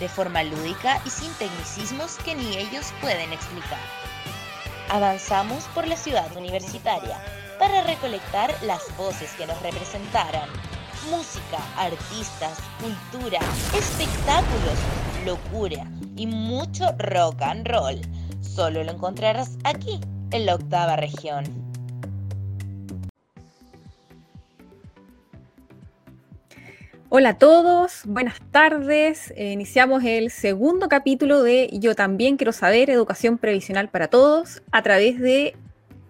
de forma lúdica y sin tecnicismos que ni ellos pueden explicar. Avanzamos por la ciudad universitaria para recolectar las voces que nos representaran. Música, artistas, cultura, espectáculos, locura y mucho rock and roll. Solo lo encontrarás aquí, en la octava región. Hola a todos, buenas tardes. Eh, iniciamos el segundo capítulo de Yo también quiero saber, Educación Previsional para Todos, a través de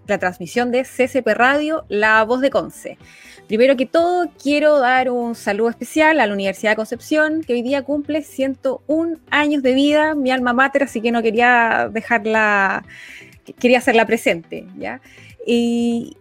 la transmisión de CCP Radio, La Voz de Conce. Primero que todo, quiero dar un saludo especial a la Universidad de Concepción, que hoy día cumple 101 años de vida, mi alma mater, así que no quería dejarla, quería hacerla presente, ¿ya? Y,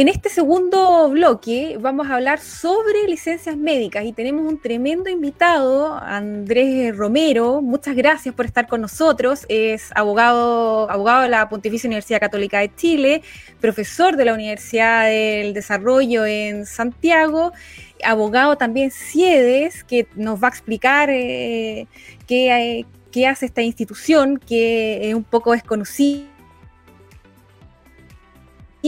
en este segundo bloque vamos a hablar sobre licencias médicas y tenemos un tremendo invitado, Andrés Romero. Muchas gracias por estar con nosotros. Es abogado, abogado de la Pontificia Universidad Católica de Chile, profesor de la Universidad del Desarrollo en Santiago, abogado también CIEDES, que nos va a explicar eh, qué, qué hace esta institución, que un poco desconocida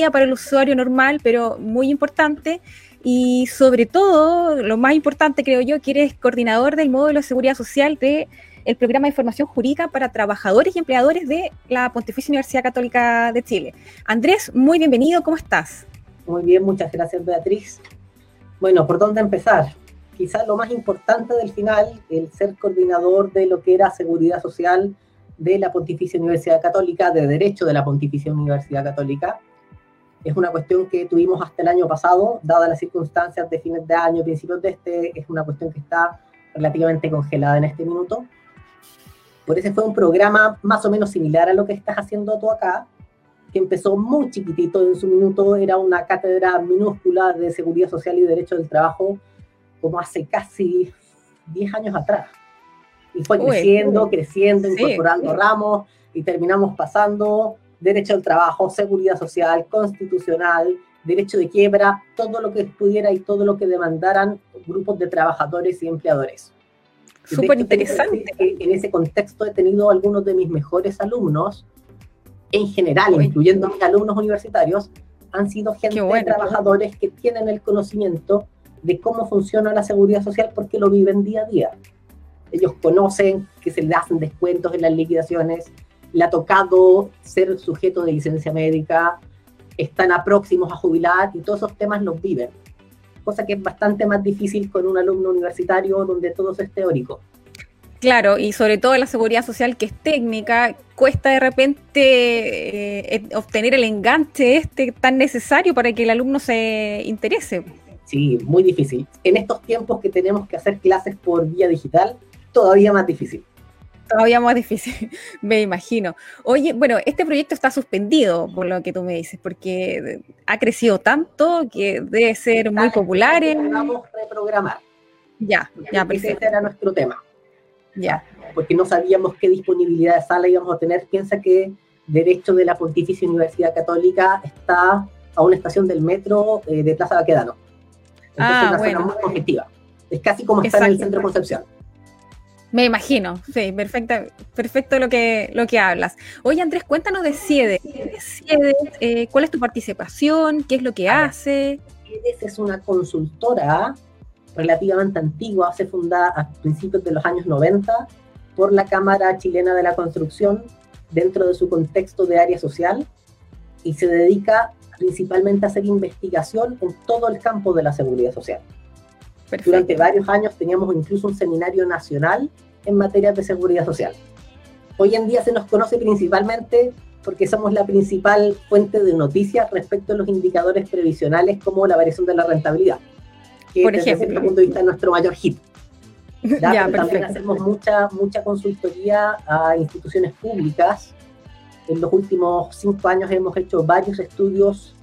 para el usuario normal, pero muy importante. Y sobre todo, lo más importante creo yo, que eres coordinador del módulo de seguridad social del el programa de información jurídica para trabajadores y empleadores de la Pontificia Universidad Católica de Chile. Andrés, muy bienvenido, ¿cómo estás? Muy bien, muchas gracias Beatriz. Bueno, ¿por dónde empezar? Quizás lo más importante del final, el ser coordinador de lo que era seguridad social de la Pontificia Universidad Católica, de Derecho de la Pontificia Universidad Católica, es una cuestión que tuvimos hasta el año pasado, dadas las circunstancias de fines de año, principios de este, es una cuestión que está relativamente congelada en este minuto. Por eso fue un programa más o menos similar a lo que estás haciendo tú acá, que empezó muy chiquitito en su minuto, era una cátedra minúscula de seguridad social y derecho del trabajo, como hace casi 10 años atrás. Y fue creciendo, creciendo, incorporando ramos, y terminamos pasando derecho al trabajo, seguridad social, constitucional, derecho de quiebra, todo lo que pudiera y todo lo que demandaran grupos de trabajadores y empleadores. Súper interesante. En ese contexto he tenido algunos de mis mejores alumnos, en general, incluyendo mis alumnos universitarios, han sido gente de trabajadores que tienen el conocimiento de cómo funciona la seguridad social porque lo viven día a día. Ellos conocen que se les hacen descuentos en las liquidaciones, le ha tocado ser sujeto de licencia médica, están a próximos a jubilar y todos esos temas los viven. Cosa que es bastante más difícil con un alumno universitario donde todo es teórico. Claro, y sobre todo la seguridad social que es técnica, cuesta de repente eh, obtener el enganche este tan necesario para que el alumno se interese. Sí, muy difícil. En estos tiempos que tenemos que hacer clases por vía digital, todavía más difícil todavía más difícil, me imagino. Oye, bueno, este proyecto está suspendido, por lo que tú me dices, porque ha crecido tanto que debe ser muy popular. Vamos a reprogramar. Ya, ya, perfecto. Ese era nuestro tema. Ya. Porque no sabíamos qué disponibilidad de sala íbamos a tener. Piensa que Derecho de la Pontificia Universidad Católica está a una estación del metro eh, de Plaza Baquedano. Entonces, ah, una bueno. zona muy objetiva. Es casi como estar en el centro Concepción. Me imagino, sí, perfecta, perfecto lo que, lo que hablas. Oye, Andrés, cuéntanos de CIEDES. Eh, ¿Cuál es tu participación? ¿Qué es lo que hace? CIEDES es una consultora relativamente antigua, se fundada a principios de los años 90 por la Cámara Chilena de la Construcción dentro de su contexto de área social y se dedica principalmente a hacer investigación en todo el campo de la seguridad social. Durante varios años teníamos incluso un seminario nacional en materia de seguridad social. Hoy en día se nos conoce principalmente porque somos la principal fuente de noticias respecto a los indicadores previsionales como la variación de la rentabilidad, que Por ejemplo. desde ese punto de vista es nuestro mayor hit. Ya, también hacemos mucha, mucha consultoría a instituciones públicas. En los últimos cinco años hemos hecho varios estudios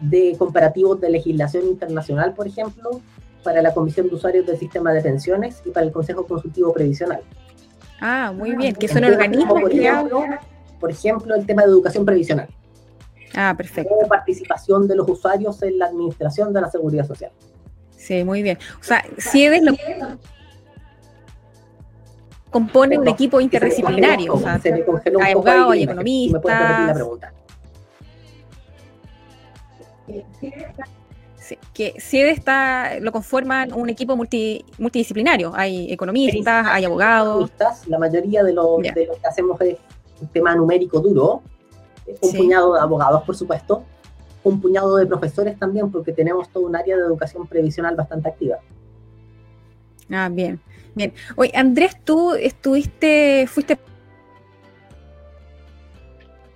de comparativos de legislación internacional, por ejemplo, para la Comisión de Usuarios del Sistema de Pensiones y para el Consejo Consultivo Previsional. Ah, muy bien, que son organismos por ejemplo, por ejemplo, el tema de educación previsional. Ah, perfecto. O participación de los usuarios en la administración de la seguridad social. Sí, muy bien. O sea, CIEDES lo compone un equipo interdisciplinario. O sea, hay abogados, hay economistas. ¿Me puedes repetir la pregunta? Que CIEDE está, lo conforman un equipo multidisciplinario. Hay economistas, hay abogados. La mayoría de lo, de lo, que hacemos es un tema numérico duro. Un puñado de abogados, por supuesto. Un puñado de profesores también, porque tenemos todo un área de educación previsional bastante activa. Ah, bien, bien. Oye, Andrés, tú estuviste, fuiste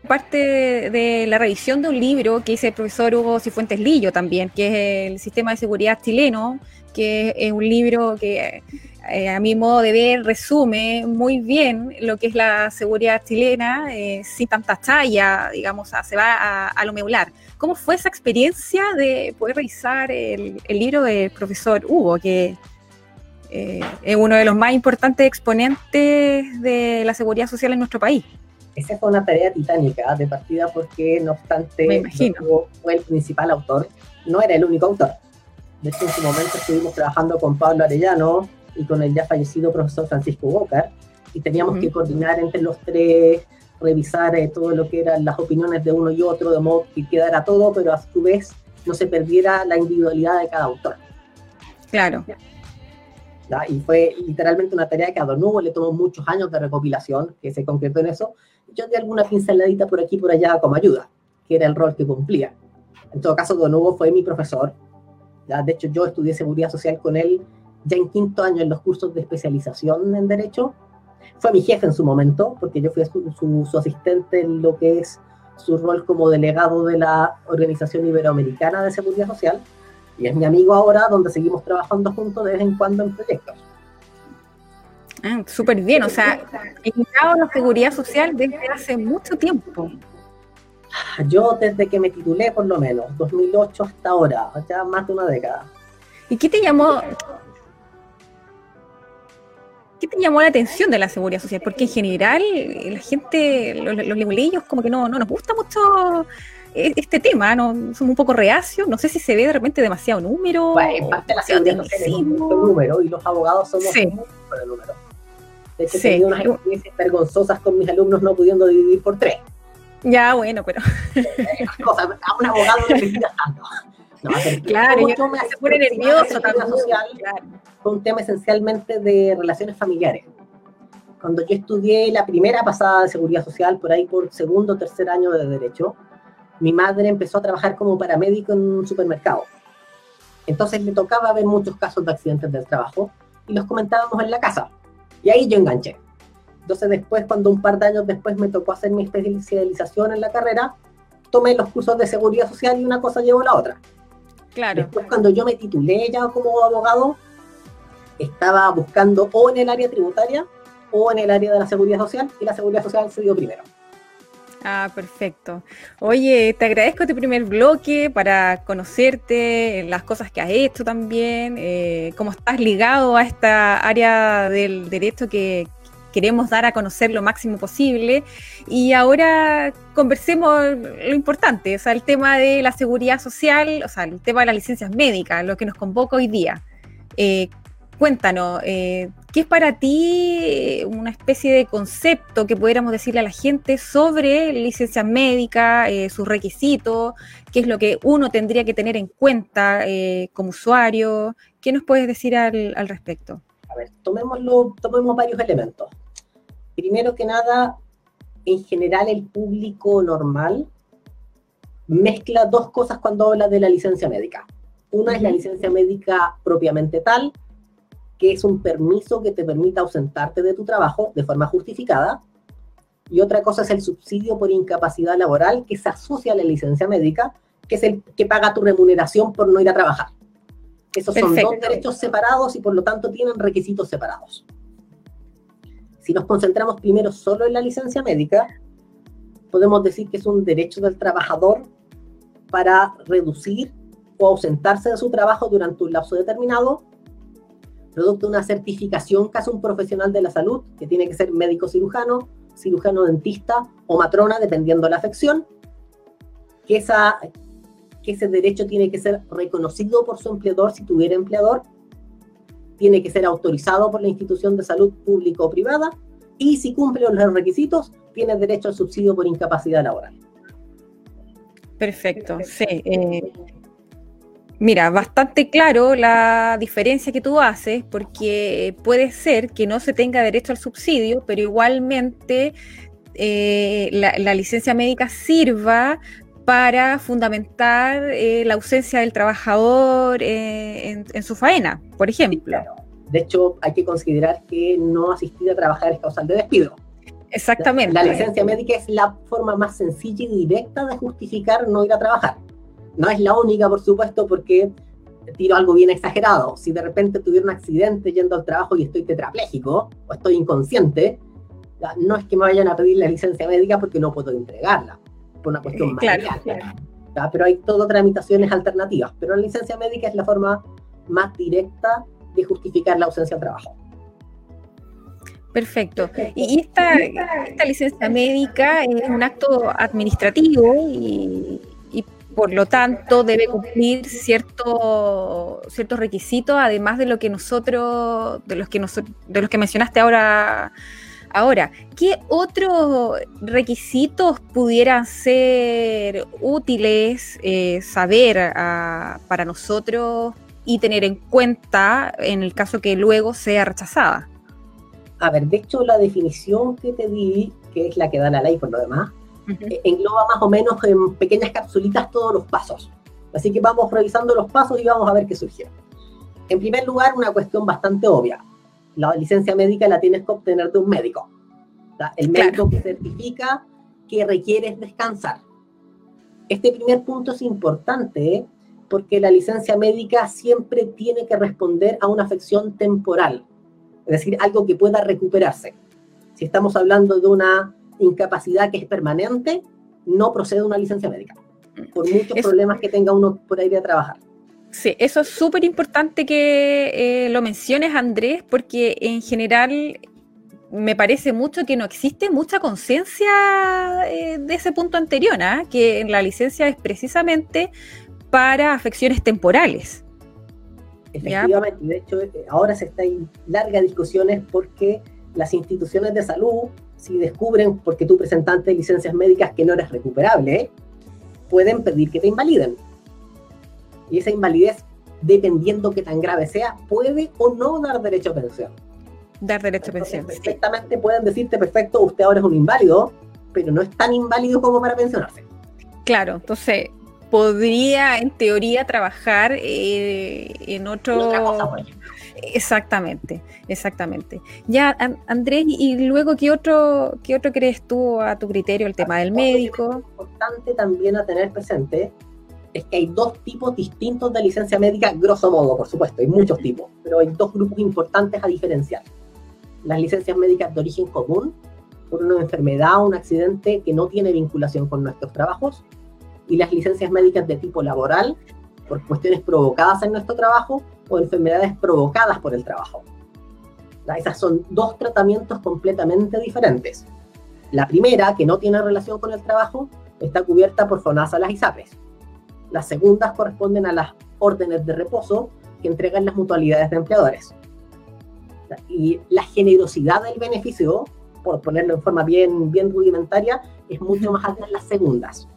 parte de la revisión de un libro que hizo el profesor Hugo Cifuentes Lillo también, que es el Sistema de Seguridad Chileno, que es un libro que eh, a mi modo de ver resume muy bien lo que es la seguridad chilena, eh, sin tanta talla, digamos, se va a, lo medular. ¿Cómo fue esa experiencia de poder revisar el, libro del profesor Hugo, que eh, es uno de los más importantes exponentes de la seguridad social en nuestro país? Esa fue una tarea titánica de partida porque, no obstante, fue el principal autor, no era el único autor. De hecho, en su momento estuvimos trabajando con Pablo Arellano y con el ya fallecido profesor Francisco Walker, y teníamos que coordinar entre los tres, revisar eh, todo lo que eran las opiniones de uno y otro, de modo que quedara todo, pero a su vez no se perdiera la individualidad de cada autor. Claro. Y fue literalmente una tarea que a Don Hugo le tomó muchos años de recopilación, que se concretó en eso, yo di alguna pinceladita por aquí y por allá como ayuda, que era el rol que cumplía. En todo caso, Don Hugo fue mi profesor. ¿ya? De hecho, yo estudié seguridad social con él ya en quinto año en los cursos de especialización en Derecho. Fue mi jefe en su momento, porque yo fui su, su, asistente en lo que es su rol como delegado de la Organización Iberoamericana de Seguridad Social. Y es mi amigo ahora, donde seguimos trabajando juntos de vez en cuando en proyectos. Ah, súper bien, o sea, he a la seguridad social desde hace mucho tiempo. Yo desde que me titulé, por lo menos, 2008 hasta ahora, ya más de una década. ¿Y qué te llamó, qué te llamó la atención de la seguridad social? Porque en general la gente, los, los como que no, no nos gusta mucho e, este tema, ¿no? somos un poco reacios, no sé si se ve de repente demasiado número. Bueno, en parte la seguridad social es número y los abogados somos sí. por el número. De hecho, he tenido unas experiencias vergonzosas con mis alumnos no pudiendo dividir por tres. Ya, bueno, pero. cosas, a un abogado no le tanto. No, claro, yo me se pone nervioso también. Social, Fue un tema esencialmente de relaciones familiares. Cuando yo estudié la primera pasada de seguridad social, por ahí por segundo o tercer año de Derecho, mi madre empezó a trabajar como paramédico en un supermercado. Entonces le tocaba ver muchos casos de accidentes del trabajo y los comentábamos en la casa. Y ahí yo enganché. Entonces después, cuando un par de años después me tocó hacer mi especialización en la carrera, tomé los cursos de seguridad social y una cosa llevó a la otra. Claro. Después, cuando yo me titulé ya como abogado, estaba buscando o en el área tributaria o en el área de la seguridad social y la seguridad social se dio primero. Ah, perfecto. Oye, te agradezco este primer bloque para conocerte, las cosas que has hecho también, eh, cómo estás ligado a esta área del derecho que queremos dar a conocer lo máximo posible. Y ahora conversemos lo importante, o sea, el tema de la seguridad social, o sea, el tema de las licencias médicas, lo que nos convoca hoy día. Eh, cuéntanos, eh, ¿qué es para ti una especie de concepto que pudiéramos decirle a la gente sobre licencia médica, eh, sus requisitos, qué es lo que uno tendría que tener en cuenta eh, como usuario? ¿Qué nos puedes decir al, respecto? A ver, tomémoslo, tomemos varios elementos. Primero que nada, en general el público normal mezcla dos cosas cuando habla de la licencia médica. Una es la licencia médica propiamente tal, que es un permiso que te permita ausentarte de tu trabajo de forma justificada. Y otra cosa es el subsidio por incapacidad laboral que se asocia a la licencia médica, que es el que paga tu remuneración por no ir a trabajar. Esos son dos derechos separados y por lo tanto tienen requisitos separados. Si nos concentramos primero solo en la licencia médica, podemos decir que es un derecho del trabajador para reducir o ausentarse de su trabajo durante un lapso determinado, producto de una certificación que hace un profesional de la salud, que tiene que ser médico cirujano, cirujano dentista o matrona, dependiendo de la afección, que, esa, que ese derecho tiene que ser reconocido por su empleador si tuviera empleador, tiene que ser autorizado por la institución de salud pública o privada, y si cumple los requisitos, tiene derecho al subsidio por incapacidad laboral. Perfecto, sí. Eh, mira, bastante claro la diferencia que tú haces, porque puede ser que no se tenga derecho al subsidio, pero igualmente eh, la, licencia médica sirva para fundamentar eh, la ausencia del trabajador en, su faena, por ejemplo. De hecho, hay que considerar que no asistir a trabajar es causal de despido. Exactamente. La, licencia médica es la forma más sencilla y directa de justificar no ir a trabajar. No es la única, por supuesto, porque tiro algo bien exagerado. Si de repente tuviera un accidente yendo al trabajo y estoy tetrapléjico o estoy inconsciente, no es que me vayan a pedir la licencia médica porque no puedo entregarla, por una cuestión eh, claro, Pero hay todas tramitaciones alternativas. Pero la licencia médica es la forma más directa de justificar la ausencia de trabajo. Perfecto. Y esta, esta licencia médica es un acto administrativo y, por lo tanto debe cumplir cierto, ciertos requisitos, además de lo que nosotros, de los que nosotros, de los que mencionaste ahora. Ahora, ¿qué otros requisitos pudieran ser útiles eh, saber ah, para nosotros y tener en cuenta en el caso que luego sea rechazada? A ver, de hecho la definición que te di, que es la que da la ley por lo demás, eh, engloba más o menos en pequeñas capsulitas todos los pasos. Así que vamos revisando los pasos y vamos a ver qué surge. En primer lugar, una cuestión bastante obvia. La licencia médica la tienes que obtener de un médico. El médico que certifica que requieres descansar. Este primer punto es importante porque la licencia médica siempre tiene que responder a una afección temporal, es decir, algo que pueda recuperarse. Si estamos hablando de una incapacidad que es permanente, no procede una licencia médica, por muchos problemas que tenga uno por ahí de trabajar. Sí, eso es súper importante que eh, lo menciones, Andrés, porque en general me parece mucho que no existe mucha conciencia eh, de ese punto anterior, ¿ah? que la licencia es precisamente para afecciones temporales. Efectivamente, de hecho, eh, ahora se está en largas discusiones porque las instituciones de salud, si descubren, porque tú presentaste licencias médicas que no eres recuperable, pueden pedir que te invaliden. Y esa invalidez, dependiendo que tan grave sea, puede o no dar derecho a pensión. Dar derecho a pensión. Perfectamente pueden decirte, perfecto, usted ahora es un inválido, pero no es tan inválido como para pensionarse. Claro, entonces podría en teoría trabajar eh, en otro... Exactamente, exactamente. Ya, Andrés, y luego, ¿qué otro, ¿qué otro crees tú a tu criterio el tema del médico? importante también a tener presente es que hay dos tipos distintos de licencia médica, grosso modo, por supuesto, hay muchos tipos, pero hay dos grupos importantes a diferenciar. Las licencias médicas de origen común, por una enfermedad o un accidente que no tiene vinculación con nuestros trabajos, y las licencias médicas de tipo laboral por cuestiones provocadas en nuestro trabajo o enfermedades provocadas por el trabajo. Esas son dos tratamientos completamente diferentes. La primera, que no tiene relación con el trabajo, está cubierta por FONASA las ISAPRES. Las segundas corresponden a las órdenes de reposo que entregan las mutualidades de empleadores. Y la generosidad del beneficio, por ponerlo en forma bien, bien rudimentaria, es mucho más alta en las segundas.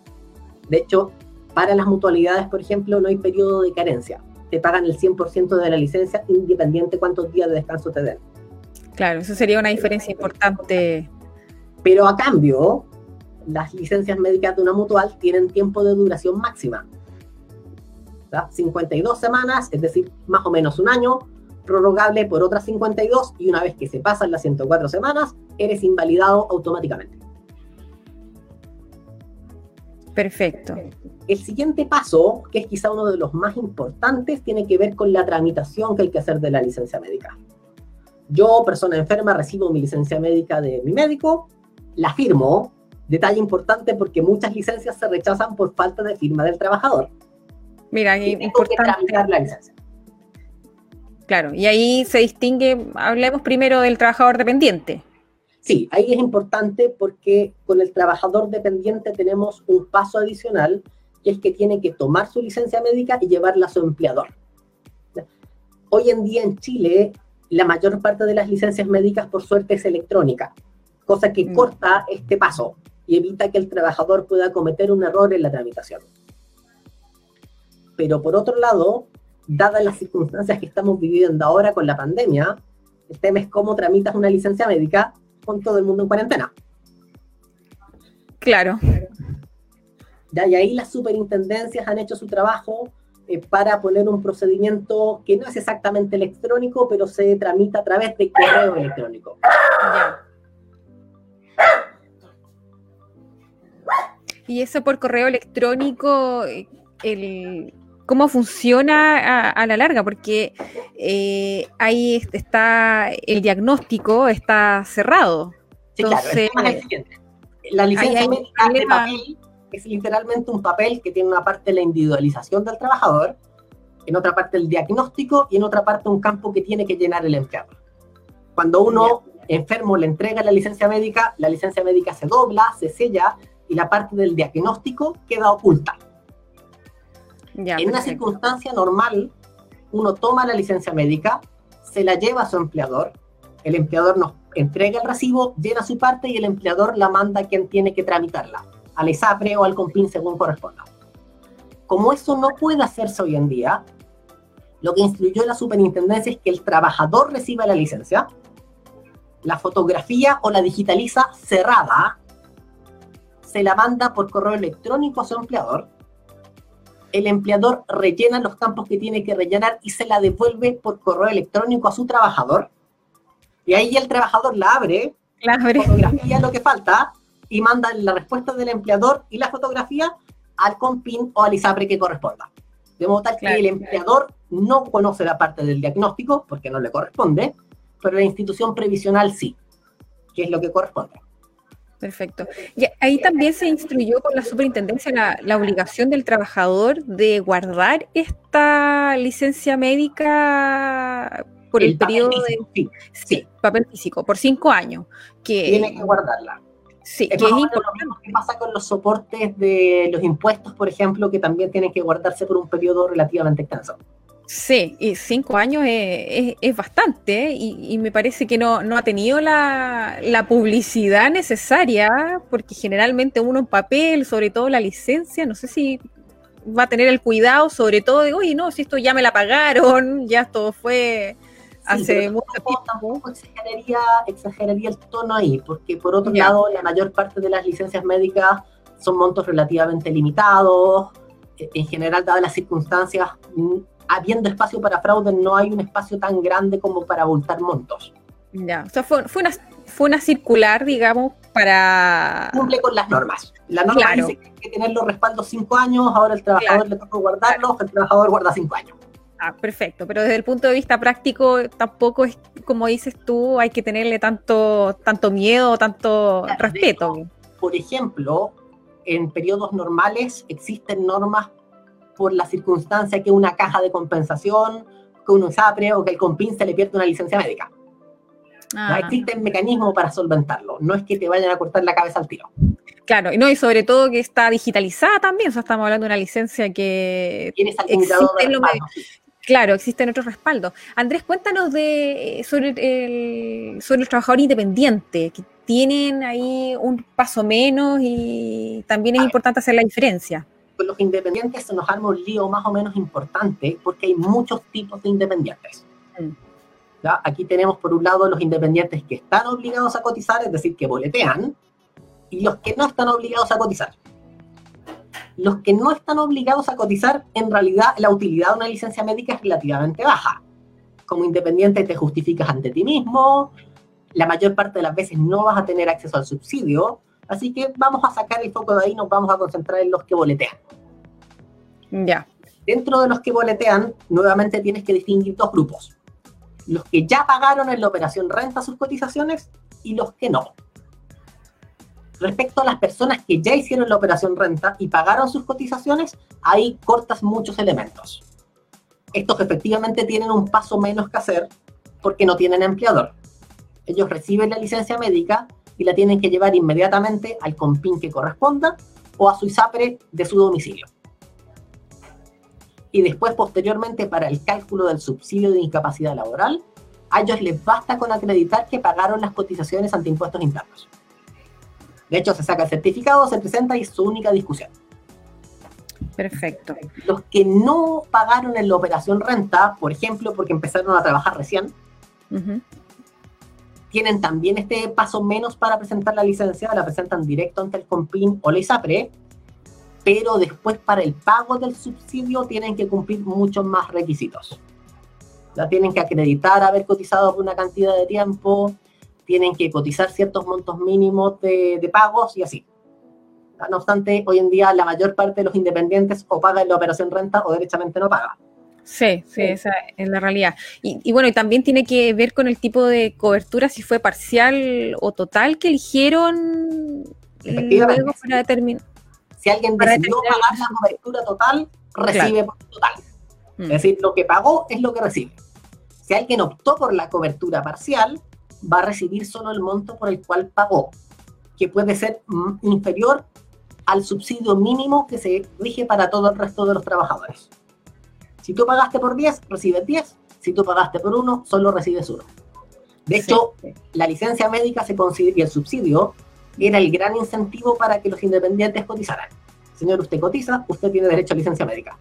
De hecho, para las mutualidades, por ejemplo, no hay periodo de carencia. Te pagan el 100% de la licencia independiente cuántos días de descanso te den. Claro, eso sería una diferencia importante. Pero a cambio, las licencias médicas de una mutual tienen tiempo de duración máxima. 52 semanas, es decir, más o menos un año, prorrogable por otras 52 y una vez que se pasan las 104 semanas, eres invalidado automáticamente. Perfecto. El siguiente paso, que es quizá uno de los más importantes, tiene que ver con la tramitación que hay que hacer de la licencia médica. Yo, persona enferma, recibo mi licencia médica de mi médico, la firmo, detalle importante porque muchas licencias se rechazan por falta de firma del trabajador. Mira, y importante. tramitar la licencia. Claro, y ahí se distingue, hablemos primero del trabajador dependiente. Sí, ahí es importante porque con el trabajador dependiente tenemos un paso adicional, que es que tiene que tomar su licencia médica y llevarla a su empleador. Hoy en día en Chile, la mayor parte de las licencias médicas, por suerte, es electrónica, cosa que mm. corta este paso y evita que el trabajador pueda cometer un error en la tramitación. Pero por otro lado, dadas las circunstancias que estamos viviendo ahora con la pandemia, el tema es cómo tramitas una licencia médica con todo el mundo en cuarentena. Claro. Ya, y ahí las superintendencias han hecho su trabajo eh, para poner un procedimiento que no es exactamente electrónico, pero se tramita a través de correo electrónico. Y eso por correo electrónico, eh, el, ¿cómo funciona a, la larga? Porque eh, ahí está el diagnóstico, está cerrado. Sí, claro, el es el siguiente. La licencia médica de papel es literalmente un papel que tiene una parte de la individualización del trabajador, en otra parte el diagnóstico y en otra parte un campo que tiene que llenar el empleador. Cuando uno enfermo le entrega la licencia médica, la licencia médica se dobla, se sella y la parte del diagnóstico queda oculta. En una circunstancia normal, uno toma la licencia médica, se la lleva a su empleador, el empleador nos entrega el recibo, llena su parte y el empleador la manda a quien tiene que tramitarla, al ISAPRE o al COMPIN según corresponda. Como eso no puede hacerse hoy en día, lo que instruyó la superintendencia es que el trabajador reciba la licencia, la fotografía o la digitaliza cerrada se la manda por correo electrónico a su empleador. El empleador rellena los campos que tiene que rellenar y se la devuelve por correo electrónico a su trabajador. Y ahí el trabajador la abre, la fotografía lo que falta y manda la respuesta del empleador y la fotografía al COMPIN o al ISAPRE que corresponda. De modo tal que el empleador no conoce la parte del diagnóstico porque no le corresponde, pero la institución previsional sí, que es lo que corresponde. Perfecto. Y ahí también se instruyó con la superintendencia la, obligación del trabajador de guardar esta licencia médica por el, periodo de sí, sí. papel físico, por cinco años. Que, Tiene que guardarla. Sí, es que es importante. Lo que pasa con los soportes de los impuestos, por ejemplo, que también tienen que guardarse por un periodo relativamente extenso. Sí, y cinco años es, bastante ¿eh? y, me parece que no, ha tenido la, publicidad necesaria porque generalmente uno en papel, sobre todo la licencia, no sé si va a tener el cuidado sobre todo de, oye, no, si esto ya me la pagaron, ya esto fue hace mucho tiempo. Tampoco exageraría, exageraría el tono ahí, porque por otro lado la mayor parte de las licencias médicas son montos relativamente limitados, en general dadas las circunstancias habiendo espacio para fraude, no hay un espacio tan grande como para abultar montos. Ya, o sea, fue, fue, una, fue una circular, digamos, para... Cumple con las normas. La norma dice que hay que tener los respaldos cinco años, ahora el trabajador le toca guardarlos, el trabajador guarda cinco años. Ah, perfecto, pero desde el punto de vista práctico tampoco es, como dices tú, hay que tenerle tanto, tanto miedo, tanto respeto. por ejemplo, en periodos normales existen normas por la circunstancia que una caja de compensación, que un USAPRE o que el COMPIN se le pierde una licencia médica. Ah. Existen mecanismos para solventarlo, no es que te vayan a cortar la cabeza al tiro. Claro, y no, y sobre todo que está digitalizada también, o sea, estamos hablando de una licencia que... Tienes Claro, existen otros respaldos. Andrés, cuéntanos de sobre el, sobre el trabajador independiente, que tienen ahí un paso menos y también es importante hacer la diferencia con los independientes se nos arma un lío más o menos importante porque hay muchos tipos de independientes. Mm. ¿Ya? Aquí tenemos por un lado los independientes que están obligados a cotizar, es decir, que boletean, y los que no están obligados a cotizar. Los que no están obligados a cotizar, en realidad la utilidad de una licencia médica es relativamente baja. Como independiente te justificas ante ti mismo, la mayor parte de las veces no vas a tener acceso al subsidio, Así que vamos a sacar el foco de ahí, nos vamos a concentrar en los que boletean. Ya. Dentro de los que boletean, nuevamente tienes que distinguir dos grupos. Los que ya pagaron en la operación renta sus cotizaciones y los que no. Respecto a las personas que ya hicieron la operación renta y pagaron sus cotizaciones, ahí cortas muchos elementos. Estos efectivamente tienen un paso menos que hacer porque no tienen empleador. Ellos reciben la licencia médica y la tienen que llevar inmediatamente al compin que corresponda o a su ISAPRE de su domicilio. Y después, posteriormente, para el cálculo del subsidio de incapacidad laboral, a ellos les basta con acreditar que pagaron las cotizaciones ante impuestos internos. De hecho, se saca el certificado, se presenta y es su única discusión. Perfecto. Los que no pagaron en la operación renta, por ejemplo, porque empezaron a trabajar recién, tienen también este paso menos para presentar la licencia, la presentan directo ante el COMPIN o la ISAPRE, pero después para el pago del subsidio tienen que cumplir muchos más requisitos. La tienen que acreditar haber cotizado por una cantidad de tiempo, tienen que cotizar ciertos montos mínimos de, pagos y así. No obstante, hoy en día la mayor parte de los independientes o paga en la operación renta o derechamente no paga. Sí, sí, esa es la realidad. Y, bueno, y también tiene que ver con el tipo de cobertura, si fue parcial o total que eligieron luego para determinar. Si alguien decidió pagar la cobertura total, recibe por total. Mm. Es decir, lo que pagó es lo que recibe. Si alguien optó por la cobertura parcial, va a recibir solo el monto por el cual pagó, que puede ser inferior al subsidio mínimo que se rige para todo el resto de los trabajadores. Si tú pagaste por 10, recibes 10. Si tú pagaste por 1, solo recibes 1. De hecho, la licencia médica se y el subsidio era el gran incentivo para que los independientes cotizaran. Señor, usted cotiza, usted tiene derecho a licencia médica.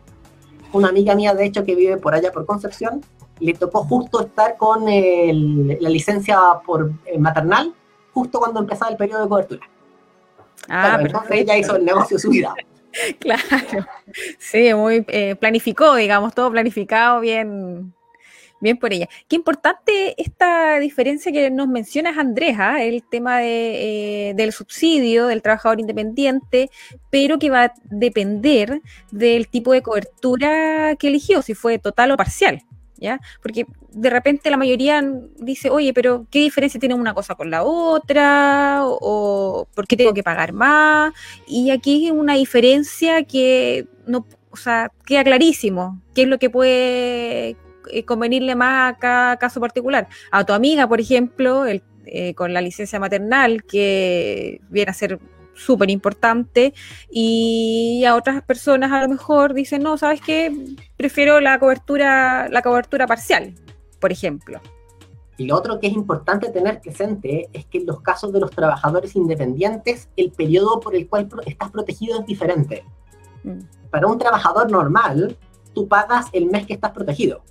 Una amiga mía, de hecho, que vive por allá por Concepción, le tocó justo estar con la licencia por eh, maternal, justo cuando empezaba el periodo de cobertura. Ah, entonces ella hizo el negocio su vida. Claro, sí, muy eh, planificó, digamos, todo planificado, bien, bien por ella. Qué importante esta diferencia que nos mencionas, Andrés, ¿ah? el tema de, eh, del subsidio del trabajador independiente, pero que va a depender del tipo de cobertura que eligió, si fue total o parcial. ¿Ya? Porque de repente la mayoría dice, oye, pero ¿qué diferencia tiene una cosa con la otra? ¿O, por qué tengo que pagar más? Y aquí hay una diferencia que no, o sea, queda clarísimo. ¿Qué es lo que puede eh, convenirle más a cada caso particular? A tu amiga, por ejemplo, el, eh, con la licencia maternal, que viene a ser súper importante y a otras personas a lo mejor dicen, no, ¿sabes qué? Prefiero la cobertura, la cobertura parcial, por ejemplo. Y lo otro que es importante tener presente es que en los casos de los trabajadores independientes, el periodo por el cual estás protegido es diferente. Mm. Para un trabajador normal, tú pagas el mes que estás protegido.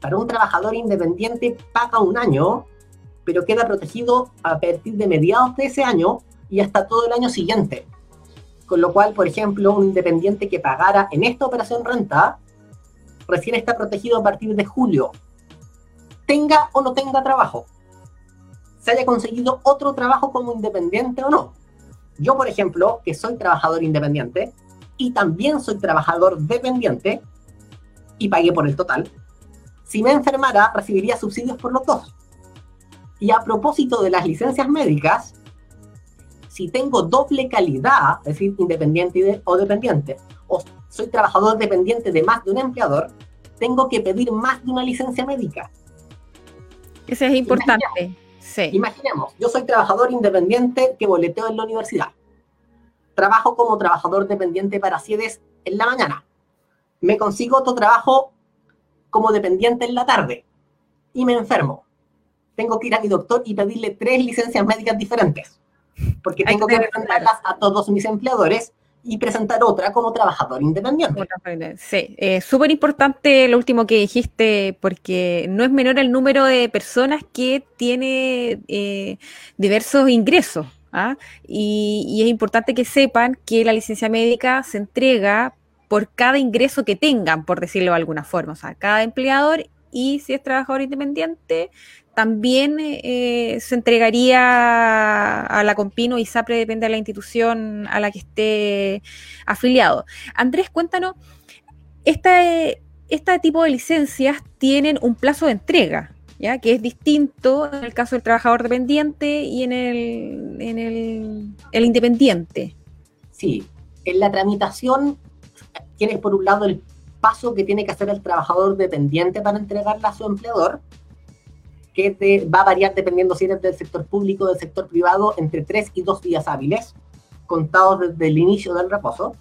Para un trabajador independiente, paga un año, pero queda protegido a partir de mediados de ese año y hasta todo el año siguiente. Con lo cual, por ejemplo, un independiente que pagara en esta operación renta, recién está protegido a partir de julio, tenga o no tenga trabajo, se haya conseguido otro trabajo como independiente o no. Yo, por ejemplo, que soy trabajador independiente y también soy trabajador dependiente y pagué por el total, si me enfermara recibiría subsidios por los dos. Y a propósito de las licencias médicas, si tengo doble calidad, es decir, independiente o dependiente, o soy trabajador dependiente de más de un empleador, tengo que pedir más de una licencia médica. Eso es importante. sí. Imaginemos, yo soy trabajador independiente que boleteo en la universidad. Trabajo como trabajador dependiente para CIEDES en la mañana. Me consigo otro trabajo como dependiente en la tarde y me enfermo. Tengo que ir a mi doctor y pedirle tres licencias médicas diferentes porque tengo que presentarlas a todos mis empleadores y presentar otra como trabajador independiente. Sí, es súper importante lo último que dijiste, porque no es menor el número de personas que tiene eh, diversos ingresos. ¿ah? Y, y, es importante que sepan que la licencia médica se entrega por cada ingreso que tengan, por decirlo de alguna forma. O sea, cada empleador y si es trabajador independiente, también eh, se entregaría a la Compino y SAPRE depende de la institución a la que esté afiliado. Andrés, cuéntanos, este, este tipo de licencias tienen un plazo de entrega, ¿ya? que es distinto en el caso del trabajador dependiente y en el, en el, independiente. Sí, en la tramitación tienes por un lado el paso que tiene que hacer el trabajador dependiente para entregarla a su empleador, que va a variar dependiendo si eres del sector público o del sector privado entre tres y dos días hábiles, contados desde el inicio del reposo.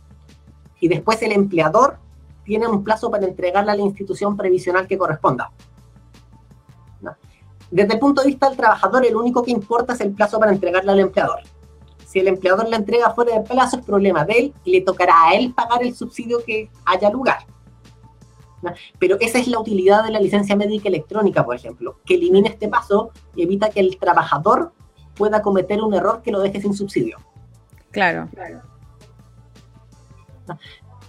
Y después el empleador tiene un plazo para entregarla a la institución previsional que corresponda. Desde el punto de vista del trabajador, el único que importa es el plazo para entregarla al empleador. Si el empleador la entrega fuera de plazo, es problema de él y le tocará a él pagar el subsidio que haya lugar. Pero esa es la utilidad de la licencia médica electrónica, por ejemplo, que elimina este paso y evita que el trabajador pueda cometer un error que lo deje sin subsidio. Claro.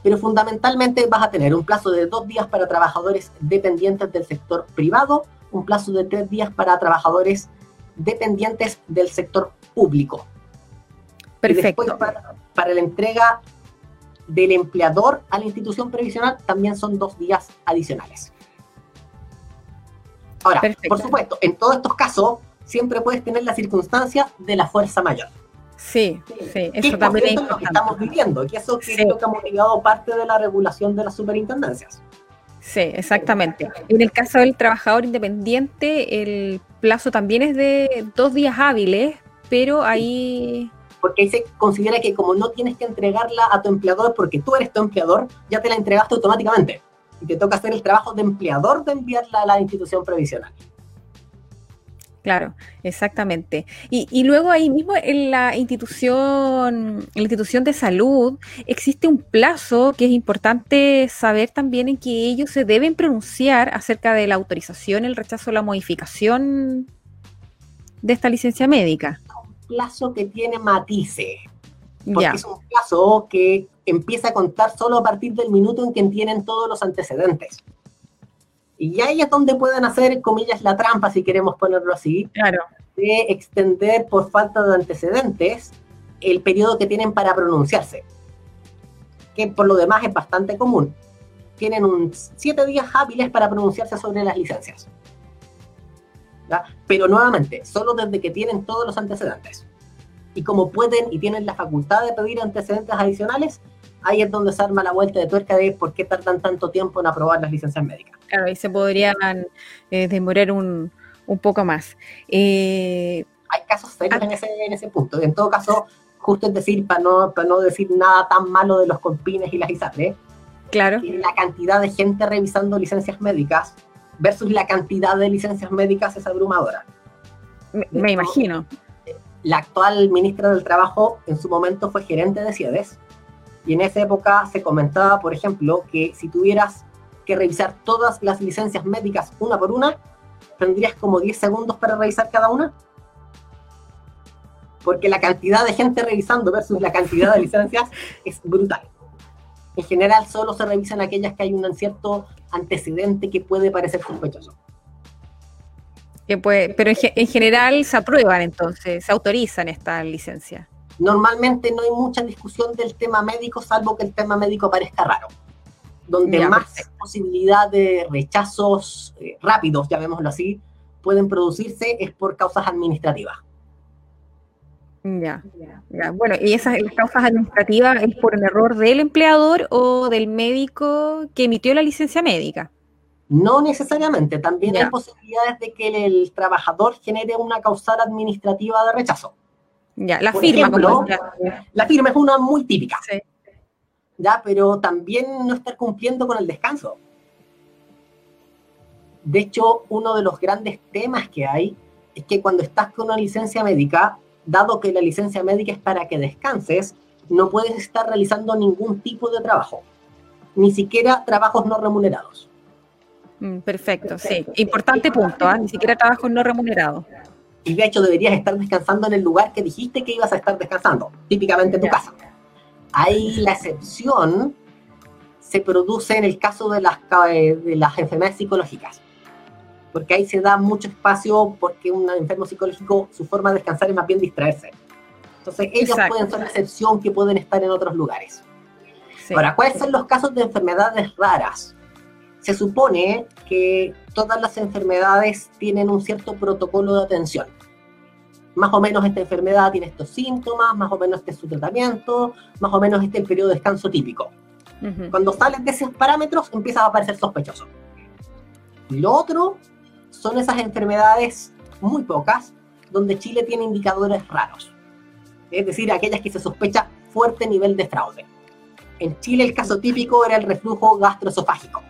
Pero fundamentalmente vas a tener un plazo de dos días para trabajadores dependientes del sector privado, un plazo de tres días para trabajadores dependientes del sector público. Perfecto. Y después para, para la entrega del empleador a la institución previsional también son dos días adicionales. Ahora, por supuesto, en todos estos casos siempre puedes tener la circunstancia de la fuerza mayor. Sí, sí, eso también es lo que estamos viviendo, que eso es lo que ha motivado parte de la regulación de las superintendencias. Sí, exactamente. En el caso del trabajador independiente, el plazo también es de dos días hábiles, pero ahí porque ahí se considera que como no tienes que entregarla a tu empleador porque tú eres tu empleador, ya te la entregaste automáticamente. Y te toca hacer el trabajo de empleador de enviarla a la institución previsional. Claro, exactamente. Y, luego ahí mismo en la institución, en la institución de salud, existe un plazo que es importante saber también en que ellos se deben pronunciar acerca de la autorización, el rechazo la modificación de esta licencia médica plazo que tiene matices. Porque es un plazo que empieza a contar solo a partir del minuto en que tienen todos los antecedentes. Y ahí es donde pueden hacer, comillas, la trampa, si queremos ponerlo así, claro. de extender por falta de antecedentes el periodo que tienen para pronunciarse. Que por lo demás es bastante común. Tienen un siete días hábiles para pronunciarse sobre las licencias. Pero nuevamente, solo desde que tienen todos los antecedentes. Y como pueden y tienen la facultad de pedir antecedentes adicionales, ahí es donde se arma la vuelta de tuerca de por qué tardan tanto tiempo en aprobar las licencias médicas. Claro, y se podrían eh, demorar un, poco más. Eh, Hay casos serios ah. en, ese, en ese punto. En todo caso, justo es decir, para no, para no decir nada tan malo de los compines y las ISAPRE, claro. la cantidad de gente revisando licencias médicas versus la cantidad de licencias médicas es abrumadora. Me, imagino. La actual ministra del Trabajo en su momento fue gerente de CIEDES y en esa época se comentaba, por ejemplo, que si tuvieras que revisar todas las licencias médicas una por una, tendrías como 10 segundos para revisar cada una. Porque la cantidad de gente revisando versus la cantidad de licencias es brutal. En general solo se revisan aquellas que hay un cierto antecedente que puede parecer sospechoso. Que puede, pero en, general se aprueban entonces, se autorizan esta licencia. Normalmente no hay mucha discusión del tema médico, salvo que el tema médico parezca raro. Donde más posibilidad de rechazos eh, rápidos, llamémoslo así, pueden producirse es por causas administrativas. Ya, ya. Bueno, ¿y esas causas administrativas es por un error del empleador o del médico que emitió la licencia médica? No necesariamente, también hay posibilidades de que el trabajador genere una causal administrativa de rechazo. Ya, la firma. la firma es una muy típica. Ya, pero también no estar cumpliendo con el descanso. De hecho, uno de los grandes temas que hay es que cuando estás con una licencia médica, dado que la licencia médica es para que descanses, no puedes estar realizando ningún tipo de trabajo, ni siquiera trabajos no remunerados. Mm, perfecto, sí. Importante punto, ¿ah? ni siquiera trabajos no remunerados. Y de hecho deberías estar descansando en el lugar que dijiste que ibas a estar descansando, típicamente en tu casa. Ahí la excepción se produce en el caso de las, de las enfermedades psicológicas. Porque ahí se da mucho espacio porque un enfermo psicológico, su forma de descansar es más bien distraerse. Entonces ellos pueden ser la excepción que pueden estar en otros lugares. Ahora, ¿cuáles son los casos de enfermedades raras? Se supone que todas las enfermedades tienen un cierto protocolo de atención. Más o menos esta enfermedad tiene estos síntomas, más o menos este es su tratamiento, más o menos este es el periodo de descanso típico. Cuando salen de esos parámetros empieza a aparecer sospechoso. Lo otro son esas enfermedades muy pocas donde Chile tiene indicadores raros. Es decir, aquellas que se sospecha fuerte nivel de fraude. En Chile el caso típico era el reflujo gastroesofágico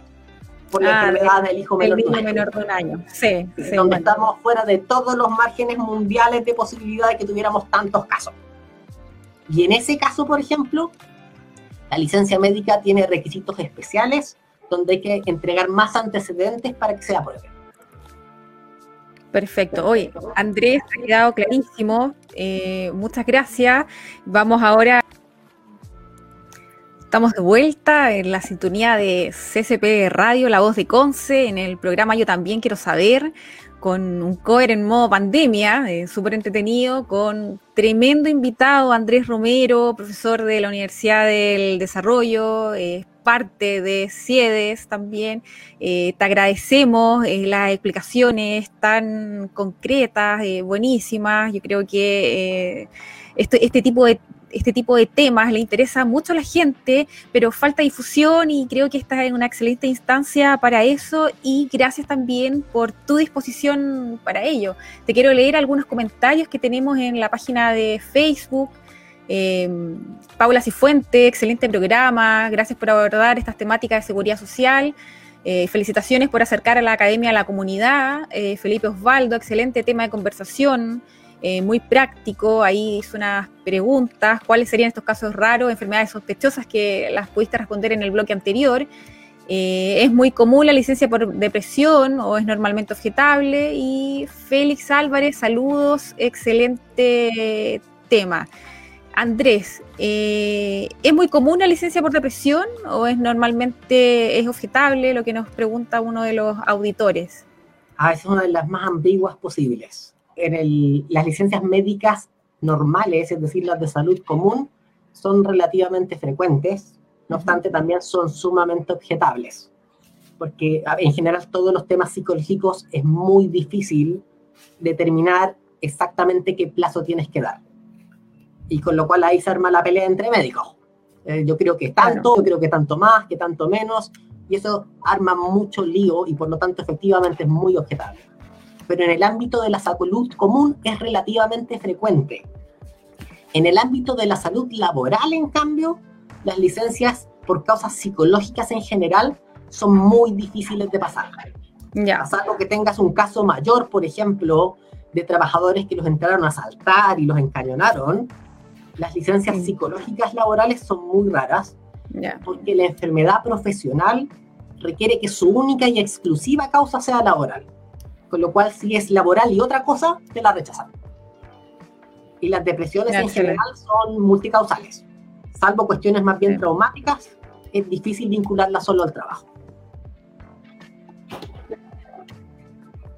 por la ah, enfermedad del hijo menor, de un año. Sí, donde estamos fuera de todos los márgenes mundiales de posibilidad de que tuviéramos tantos casos. Y en ese caso, por ejemplo, la licencia médica tiene requisitos especiales donde hay que entregar más antecedentes para que se apruebe. Perfecto. Oye, Andrés, ha quedado clarísimo. Eh, muchas gracias. Vamos ahora. Estamos de vuelta en la sintonía de CCP Radio, La Voz de Conce, en el programa Yo también quiero saber, con un cover en modo pandemia, eh, súper entretenido, con tremendo invitado, Andrés Romero, profesor de la Universidad del Desarrollo, eh, parte de CIEDES también. Eh, te agradecemos eh, las explicaciones tan concretas, eh, buenísimas. Yo creo que este, este, tipo de este tipo de temas le interesa mucho a la gente, pero falta difusión y creo que esta es una excelente instancia para eso y gracias también por tu disposición para ello. Te quiero leer algunos comentarios que tenemos en la página de Facebook eh, Paula Cifuente, excelente programa, gracias por abordar estas temáticas de seguridad social. Eh, felicitaciones por acercar a la academia a la comunidad. Eh, Felipe Osvaldo, excelente tema de conversación, eh, muy práctico. Ahí hizo unas preguntas. ¿Cuáles serían estos casos raros, enfermedades sospechosas que las pudiste responder en el bloque anterior? ¿Es muy común la licencia por depresión o es normalmente objetable? Y Félix Álvarez, saludos, excelente tema. Andrés, eh, ¿es muy común la licencia por depresión o es normalmente es objetable lo que nos pregunta uno de los auditores? Ah, es una de las más ambiguas posibles. En las licencias médicas normales, es decir, las de salud común, son relativamente frecuentes, no obstante también son sumamente objetables, porque en general todos los temas psicológicos es muy difícil determinar exactamente qué plazo tienes que dar y con lo cual ahí se arma la pelea entre médicos. Eh, yo creo que tanto, yo creo que tanto más, que tanto menos, y eso arma mucho lío y por lo tanto efectivamente es muy objetable. Pero en el ámbito de la salud común es relativamente frecuente. En el ámbito de la salud laboral, en cambio, las licencias por causas psicológicas en general son muy difíciles de pasar. Ya. Salvo que tengas un caso mayor, por ejemplo, de trabajadores que los entraron a asaltar y los encañonaron, las licencias psicológicas laborales son muy raras porque la enfermedad profesional requiere que su única y exclusiva causa sea laboral. Con lo cual, si es laboral y otra cosa, te la rechazan. Y las depresiones en general son multicausales. Salvo cuestiones más bien traumáticas, es difícil vincularlas solo al trabajo.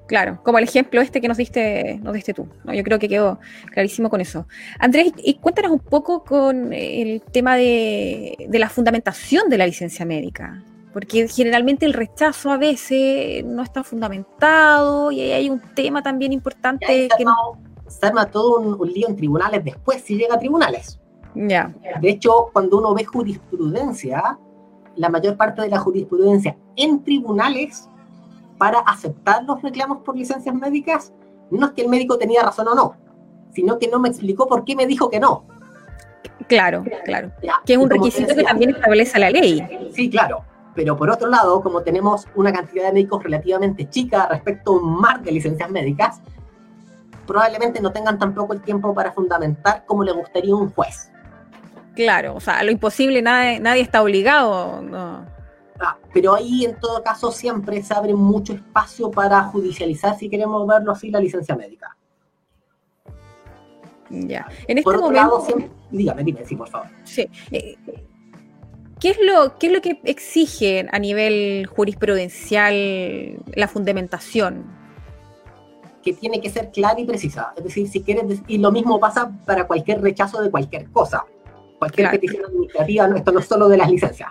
Claro, como el ejemplo este que nos diste, nos diste tú. Yo creo que quedó clarísimo con eso. Andrés, y cuéntanos un poco con el tema de, la fundamentación de la licencia médica, porque generalmente el rechazo a veces no está fundamentado y ahí hay un tema también importante. que se arma todo un, lío en tribunales después si llega a tribunales. Ya. De hecho, cuando uno ve jurisprudencia, la mayor parte de la jurisprudencia en tribunales para aceptar los reclamos por licencias médicas, no es que el médico tenía razón o no, sino que no me explicó por qué me dijo que no. Claro, claro. que es un requisito que también establece la ley. Sí, claro. Pero por otro lado, como tenemos una cantidad de médicos relativamente chica respecto a un mar de licencias médicas, probablemente no tengan tampoco el tiempo para fundamentar como le gustaría un juez. Claro, o sea, lo imposible, nadie, nadie está obligado. No. Ah, pero ahí en todo caso siempre se abre mucho espacio para judicializar, si queremos verlo así, la licencia médica. Ya. En este momento. dígame, dime, sí, por favor. Sí. Eh, ¿Qué es, lo, ¿Qué es lo que exige a nivel jurisprudencial la fundamentación? Que tiene que ser clara y precisa. Es decir, si quieres, y lo mismo pasa para cualquier rechazo de cualquier cosa. Cualquier petición administrativa, esto no es solo de las licencias.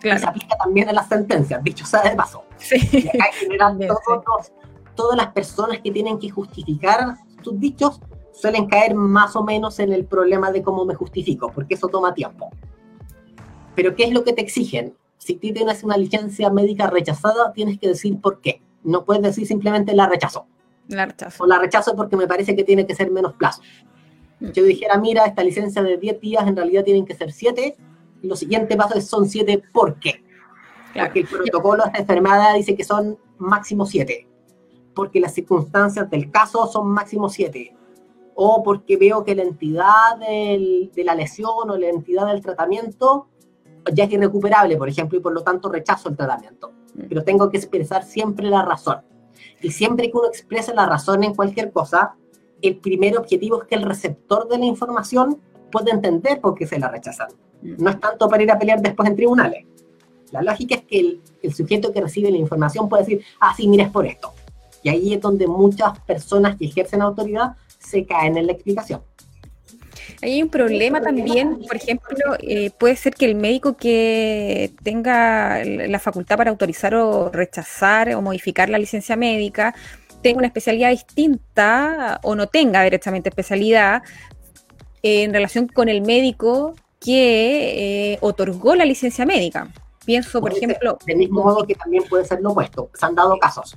Claro. se aplica también a las sentencias, dicho sea de paso. Sí. Y acá en general todos todas las personas que tienen que justificar sus dichos suelen caer más o menos en el problema de cómo me justifico, porque eso toma tiempo. Pero ¿qué es lo que te exigen? Si tú tienes una licencia médica rechazada, tienes que decir por qué. No puedes decir simplemente la rechazo. La rechazo. O la rechazo porque me parece que tiene que ser menos plazo. Mm. Yo dijera, mira, esta licencia de 10 días en realidad tienen que ser 7. Y los siguientes pasos son 7, ¿por qué? Porque el protocolo de esta enfermedad dice que son máximo 7 porque las circunstancias del caso son máximo 7, o porque veo que la entidad de la lesión o la entidad del tratamiento ya es irrecuperable, por ejemplo, y por lo tanto rechazo el tratamiento. Mm. Pero tengo que expresar siempre la razón. Y siempre que uno expresa la razón en cualquier cosa, el primer objetivo es que el receptor de la información pueda entender por qué se la rechazan. Mm. No es tanto para ir a pelear después en tribunales. La lógica es que el, el sujeto que recibe la información puede decir, ah, sí, mira, es por esto. Y ahí es donde muchas personas que ejercen autoridad se caen en la explicación. Hay un problema también, por ejemplo, eh, puede ser que el médico que tenga la facultad para autorizar o rechazar o modificar la licencia médica tenga una especialidad distinta o no tenga directamente especialidad en relación con el médico que eh, otorgó la licencia médica. Pienso, por ejemplo... del mismo modo que también puede ser lo opuesto. Se han dado casos.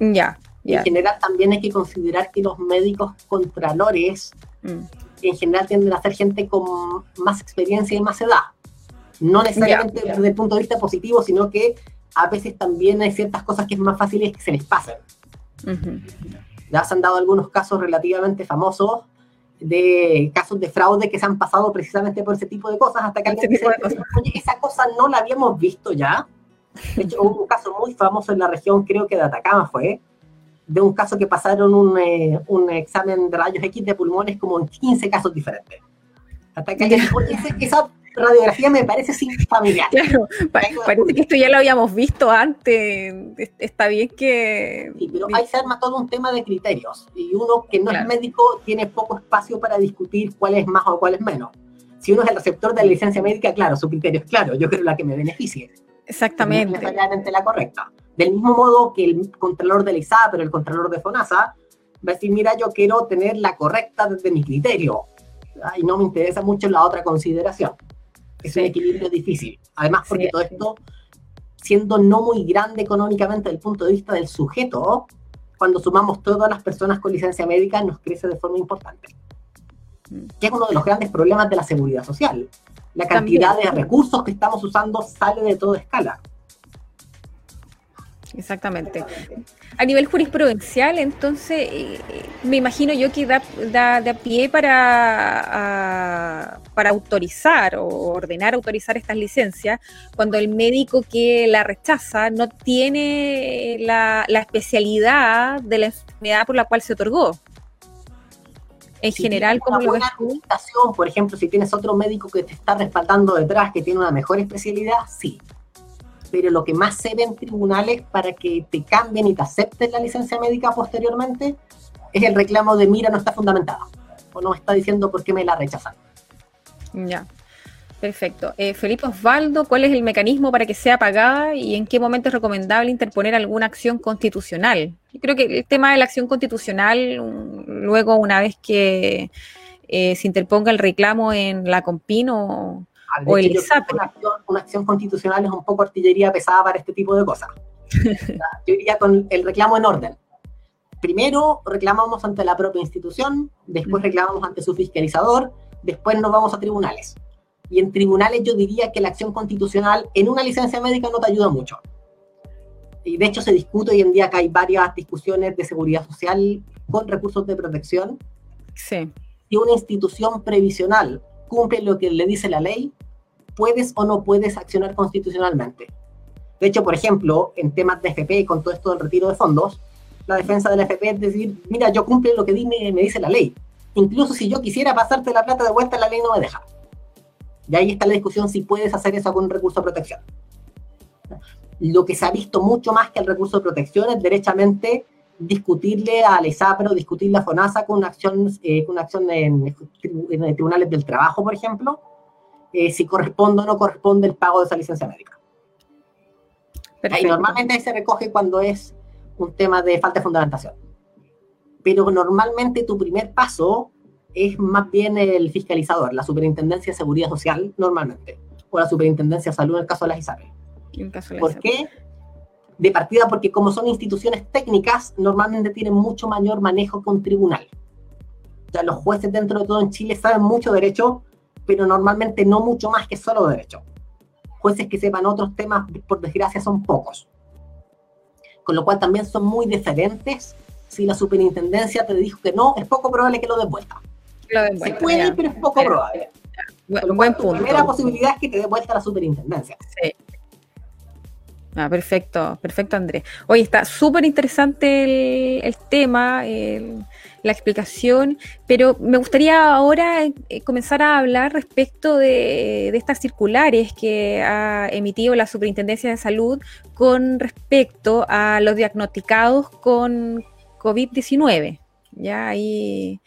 Ya, en general también hay que considerar que los médicos contralores mm. En general tienden a ser gente con más experiencia y más edad. No necesariamente desde el punto de vista positivo, sino que a veces también hay ciertas cosas que es más fácil que se les pasen. Ya se han dado algunos casos relativamente famosos de casos de fraude que se han pasado precisamente por ese tipo de cosas hasta que alguien dice, oye, esa cosa no la habíamos visto ya. De hecho, hubo un caso muy famoso en la región, creo que de Atacama fue, de un caso que pasaron un, eh, un examen de rayos X de pulmones como en 15 casos diferentes. Hasta que esa radiografía me parece sin familiar. Claro, parece que esto ya lo habíamos visto antes. Está bien que. Sí, pero ahí se arma todo un tema de criterios. Y uno que no es médico tiene poco espacio para discutir cuál es más o cuál es menos. Si uno es el receptor de la licencia médica, claro, su criterio es claro. Yo creo la que me beneficie. Exactamente. No es necesariamente la correcta. Del mismo modo que el contralor de la ISA, pero el contralor de FONASA, va a decir, mira, yo quiero tener la correcta desde mi criterio. Y no me interesa mucho la otra consideración. Es un equilibrio difícil. Además, porque todo esto, siendo no muy grande económicamente desde el punto de vista del sujeto, cuando sumamos todas las personas con licencia médica, nos crece de forma importante. Mm. Que es uno de los grandes problemas de la seguridad social. La cantidad de recursos que estamos usando sale de toda escala. Exactamente. A nivel jurisprudencial, entonces, eh, me imagino yo que da, da, da pie para, para autorizar o ordenar autorizar estas licencias cuando el médico que la rechaza no tiene la, especialidad de la enfermedad por la cual se otorgó. En general, como lo ves Por ejemplo, si tienes otro médico que te está respaldando detrás, que tiene una mejor especialidad, sí pero lo que más se ve en tribunales para que te cambien y te acepten la licencia médica posteriormente es el reclamo de mira no está fundamentada o no está diciendo por qué me la rechazan. Ya, perfecto. Eh, Felipe Osvaldo, ¿cuál es el mecanismo para que sea pagada y en qué momento es recomendable interponer alguna acción constitucional? Creo que el tema de la acción constitucional, luego una vez que eh, se interponga el reclamo en la Compino o el una, acción, constitucional es un poco artillería pesada para este tipo de cosas. yo iría con el reclamo en orden. Primero reclamamos ante la propia institución, después reclamamos ante su fiscalizador, después nos vamos a tribunales. Y en tribunales yo diría que la acción constitucional en una licencia médica no te ayuda mucho. Y de hecho se discute hoy en día que hay varias discusiones de seguridad social con recursos de protección. Sí. Si una institución previsional cumple lo que le dice la ley, puedes o no puedes accionar constitucionalmente. De hecho, por ejemplo, en temas de FP, con todo esto del retiro de fondos, la defensa del FP es decir, mira, yo cumple lo que me dice la ley. Incluso si yo quisiera pasarte la plata de vuelta, la ley no me deja. Y ahí está la discusión si puedes hacer eso con un recurso de protección. Lo que se ha visto mucho más que el recurso de protección es derechamente discutirle a ISAPRE o discutirle a FONASA con una acción, eh, con una acción en, en, tribunales del trabajo, por ejemplo, eh, si corresponde o no corresponde el pago de esa licencia médica. Ahí normalmente se recoge cuando es un tema de falta de fundamentación. Pero normalmente tu primer paso es más bien el fiscalizador, la Superintendencia de Seguridad Social, normalmente, o la Superintendencia de Salud en el caso de las ISAPRE. ¿Por qué? De partida porque como son instituciones técnicas, normalmente tienen mucho mayor manejo que un tribunal. O sea, los jueces dentro de todo en Chile saben mucho derecho, pero normalmente no mucho más que solo derecho. Jueces que sepan otros temas, por desgracia, son pocos. Con lo cual también son muy diferentes. Si la superintendencia te dijo que no, es poco probable que lo den vuelta. Se puede, pero es poco probable. buen punto. La primera posibilidad es que te dé vuelta la superintendencia. Sí. Ah, perfecto, perfecto, Andrés. Oye, está súper interesante el, tema, la explicación, pero me gustaría ahora eh, comenzar a hablar respecto de, estas circulares que ha emitido la Superintendencia de Salud con respecto a los diagnosticados con COVID-19. Ya ahí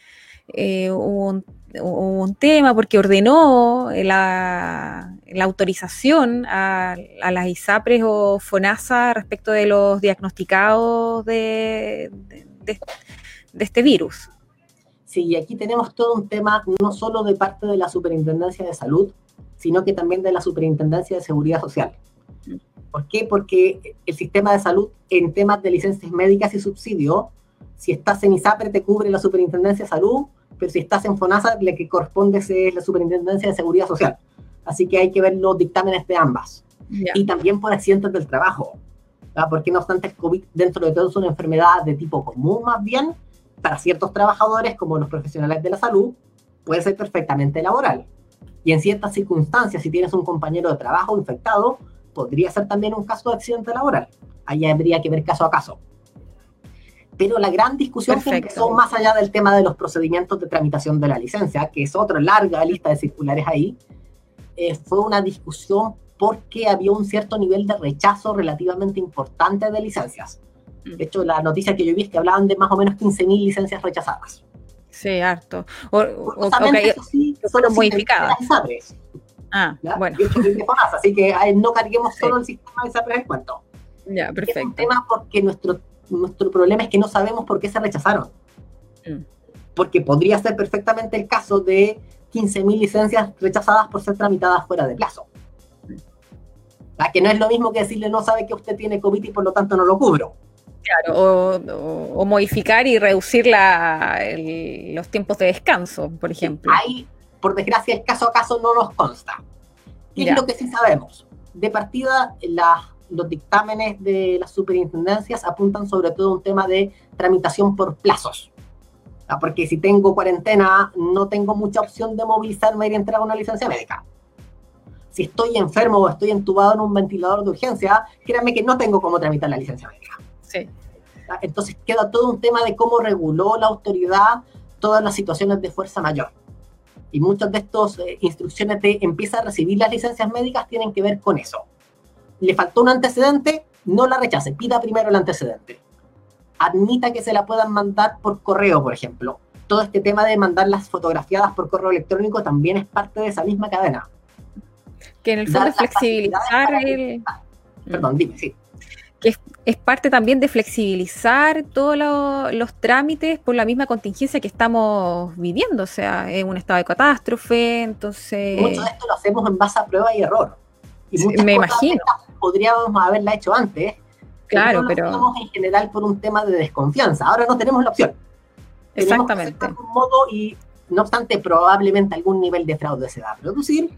eh, hubo un tema porque ordenó la, autorización a, las ISAPRES o FONASA respecto de los diagnosticados de, este virus. Sí, y aquí tenemos todo un tema no solo de parte de la Superintendencia de Salud, sino que también de la Superintendencia de Seguridad Social. ¿Por qué? Porque el sistema de salud en temas de licencias médicas y subsidio, si estás en ISAPRE te cubre la Superintendencia de Salud, pero si estás en FONASA, la que corresponde es la Superintendencia de Seguridad Social. Así que hay que ver los dictámenes de ambas. Y también por accidentes del trabajo. Porque no obstante, el COVID dentro de todo es una enfermedad de tipo común más bien, para ciertos trabajadores como los profesionales de la salud, puede ser perfectamente laboral. Y en ciertas circunstancias, si tienes un compañero de trabajo infectado, podría ser también un caso de accidente laboral. Ahí habría que ver caso a caso. Pero la gran discusión que empezó más allá del tema de los procedimientos de tramitación de la licencia, que es otra larga lista de circulares ahí, eh, fue una discusión porque había un cierto nivel de rechazo relativamente importante de licencias. Mm. De hecho, la noticia que yo vi es que hablaban de más o menos 15.000 licencias rechazadas. Sí, harto. O, o okay, sí, fueron modificadas. Ah, bueno. así que no carguemos solo el sistema de SAPRES en cuento. Ya, perfecto. Es un tema porque nuestro nuestro problema es que no sabemos por qué se rechazaron. Mm. Porque podría ser perfectamente el caso de 15.000 licencias rechazadas por ser tramitadas fuera de plazo. La que no es lo mismo que decirle no sabe que usted tiene COVID y por lo tanto no lo cubro. Claro, o, modificar y reducir la, los tiempos de descanso, por ejemplo. Ahí, por desgracia, el caso a caso no nos consta. ¿Qué es lo que sí sabemos? De partida, las los dictámenes de las superintendencias apuntan sobre todo a un tema de tramitación por plazos. Porque si tengo cuarentena, no tengo mucha opción de movilizarme y entregar una licencia médica. Si estoy enfermo o estoy entubado en un ventilador de urgencia, créanme que no tengo cómo tramitar la licencia médica. Sí. Entonces queda todo un tema de cómo reguló la autoridad todas las situaciones de fuerza mayor. Y muchas de estas eh, instrucciones de empieza a recibir las licencias médicas tienen que ver con eso le faltó un antecedente, no la rechace, pida primero el antecedente. Admita que se la puedan mandar por correo, por ejemplo. Todo este tema de mandar las fotografiadas por correo electrónico también es parte de esa misma cadena. Que en el fondo es flexibilizar el... Perdón, dime, sí. Que es, parte también de flexibilizar todos los trámites por la misma contingencia que estamos viviendo, o sea, es un estado de catástrofe, entonces... Mucho de esto lo hacemos en base a prueba y error me imagino. Podríamos haberla hecho antes. Claro, pero. No en general por un tema de desconfianza. Ahora no tenemos la opción. Exactamente. modo y, no obstante, probablemente algún nivel de fraude se va a producir.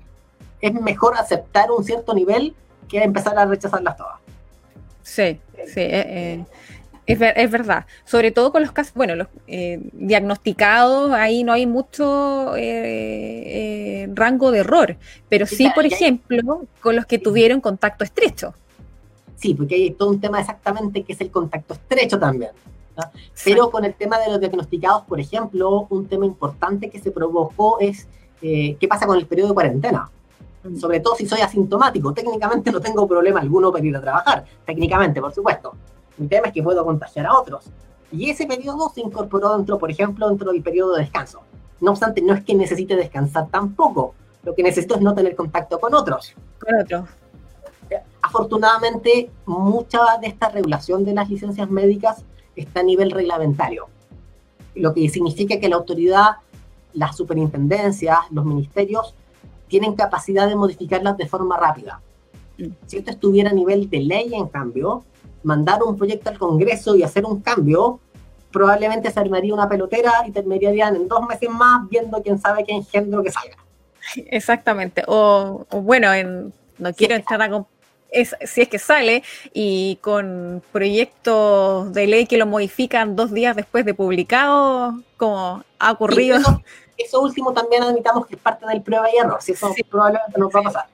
Es mejor aceptar un cierto nivel que empezar a rechazarlas todas. Sí, sí. Eh, eh, es, es, verdad, sobre todo con los casos, bueno, los eh, diagnosticados, ahí no hay mucho eh, rango de error, pero sí, por ejemplo, con los que tuvieron contacto estrecho. Sí, porque hay todo un tema exactamente que es el contacto estrecho también. Pero con el tema de los diagnosticados, por ejemplo, un tema importante que se provocó es qué pasa con el periodo de cuarentena. Mm. Sobre todo si soy asintomático. Técnicamente no tengo problema alguno para ir a trabajar. Técnicamente, por supuesto. Mi tema es que puedo contagiar a otros. Y ese periodo se incorporó dentro, por ejemplo, dentro del periodo de descanso. No obstante, no es que necesite descansar tampoco. Lo que necesito es no tener contacto con otros. Con otros. Afortunadamente, mucha de esta regulación de las licencias médicas está a nivel reglamentario. Lo que significa que la autoridad, las superintendencias, los ministerios, tienen capacidad de modificarlas de forma rápida. Mm. Si esto estuviera a nivel de ley, en cambio, mandar un proyecto al Congreso y hacer un cambio, probablemente se armaría una pelotera y terminarían en dos meses más viendo quién sabe qué engendro que salga. Exactamente. O, bueno, en, no quiero entrar a es, si es que sale y con proyectos de ley que lo modifican dos días después de publicado, como ha ocurrido. Eso, último también admitamos que es parte del prueba y error, si eso probablemente no va a pasar.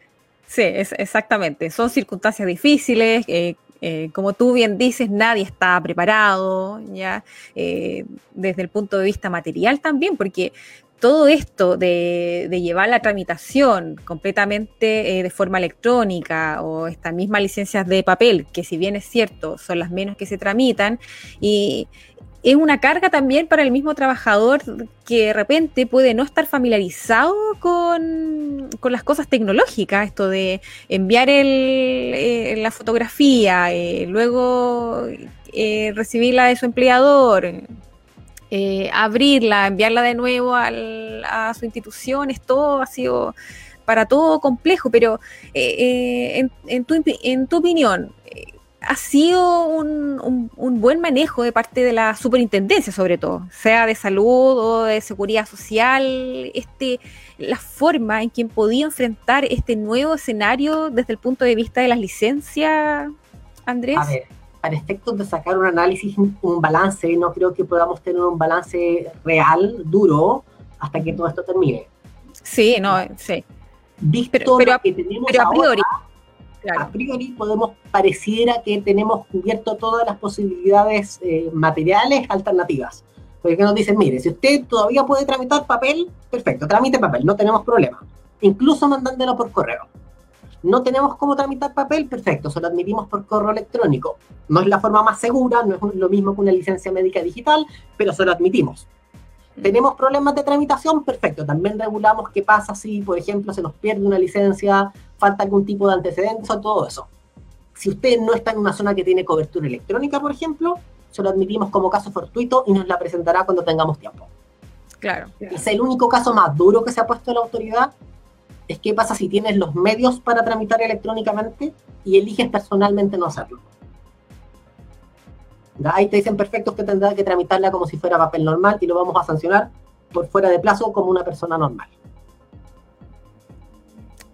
Sí, es, exactamente. Son circunstancias difíciles, eh, eh, como tú bien dices, nadie está preparado, ¿ya? Eh, desde el punto de vista material también, porque todo esto de, llevar la tramitación completamente eh, de forma electrónica o estas mismas licencias de papel, que si bien es cierto, son las menos que se tramitan, y es una carga también para el mismo trabajador que de repente puede no estar familiarizado con, las cosas tecnológicas, esto de enviar eh, la fotografía, eh, luego eh, recibirla de su empleador, abrirla, enviarla de nuevo a su institución, esto ha sido para todo complejo, pero en, tu, en tu opinión, ha sido un, buen manejo de parte de la superintendencia, sobre todo, sea de salud o de seguridad social, este, la forma en que podido enfrentar este nuevo escenario desde el punto de vista de las licencias, Andrés. A ver, para efectos de sacar un análisis, un balance, no creo que podamos tener un balance real, duro, hasta que todo esto termine. Sí, no, sí. Visto pero, que tenemos pero a priori, a priori podemos, pareciera que tenemos cubierto todas las posibilidades eh, materiales alternativas. Porque nos dicen, mire, si usted todavía puede tramitar papel, perfecto, tramite papel, no tenemos problema. Incluso mandándolo por correo. No tenemos cómo tramitar papel, perfecto, solo admitimos por correo electrónico. No es la forma más segura, no es lo mismo que una licencia médica digital, pero se lo admitimos. ¿Tenemos problemas de tramitación? Perfecto. También regulamos qué pasa si, por ejemplo, se nos pierde una licencia, falta algún tipo de antecedentes o todo eso. Si usted no está en una zona que tiene cobertura electrónica, por ejemplo, se lo admitimos como caso fortuito y nos la presentará cuando tengamos tiempo. Claro. Es el único caso más duro que se ha puesto la autoridad. Es qué pasa si tienes los medios para tramitar electrónicamente y eliges personalmente no hacerlo. Ahí te dicen perfecto que tendrá que tramitarla como si fuera papel normal y lo vamos a sancionar por fuera de plazo como una persona normal.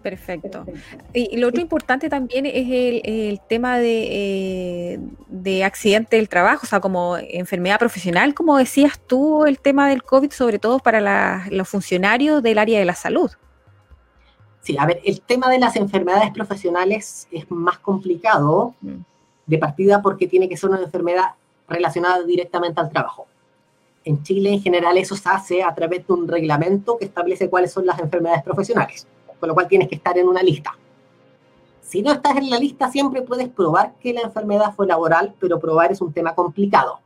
Perfecto. Y lo otro importante también es el, tema de, eh, de, accidente del trabajo, o sea, como enfermedad profesional, como decías tú, el tema del COVID, sobre todo para los funcionarios del área de la salud. Sí, a ver, el tema de las enfermedades profesionales es más complicado. Mm de partida porque tiene que ser una enfermedad relacionada directamente al trabajo. En Chile, en general, eso se hace a través de un reglamento que establece cuáles son las enfermedades profesionales, con lo cual tienes que estar en una lista. Si no estás en la lista, siempre puedes probar que la enfermedad fue laboral, pero probar es un tema complicado.